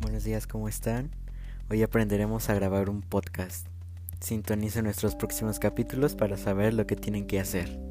Buenos días, ¿cómo están? Hoy aprenderemos a grabar un podcast. Sintonice nuestros próximos capítulos para saber lo que tienen que hacer.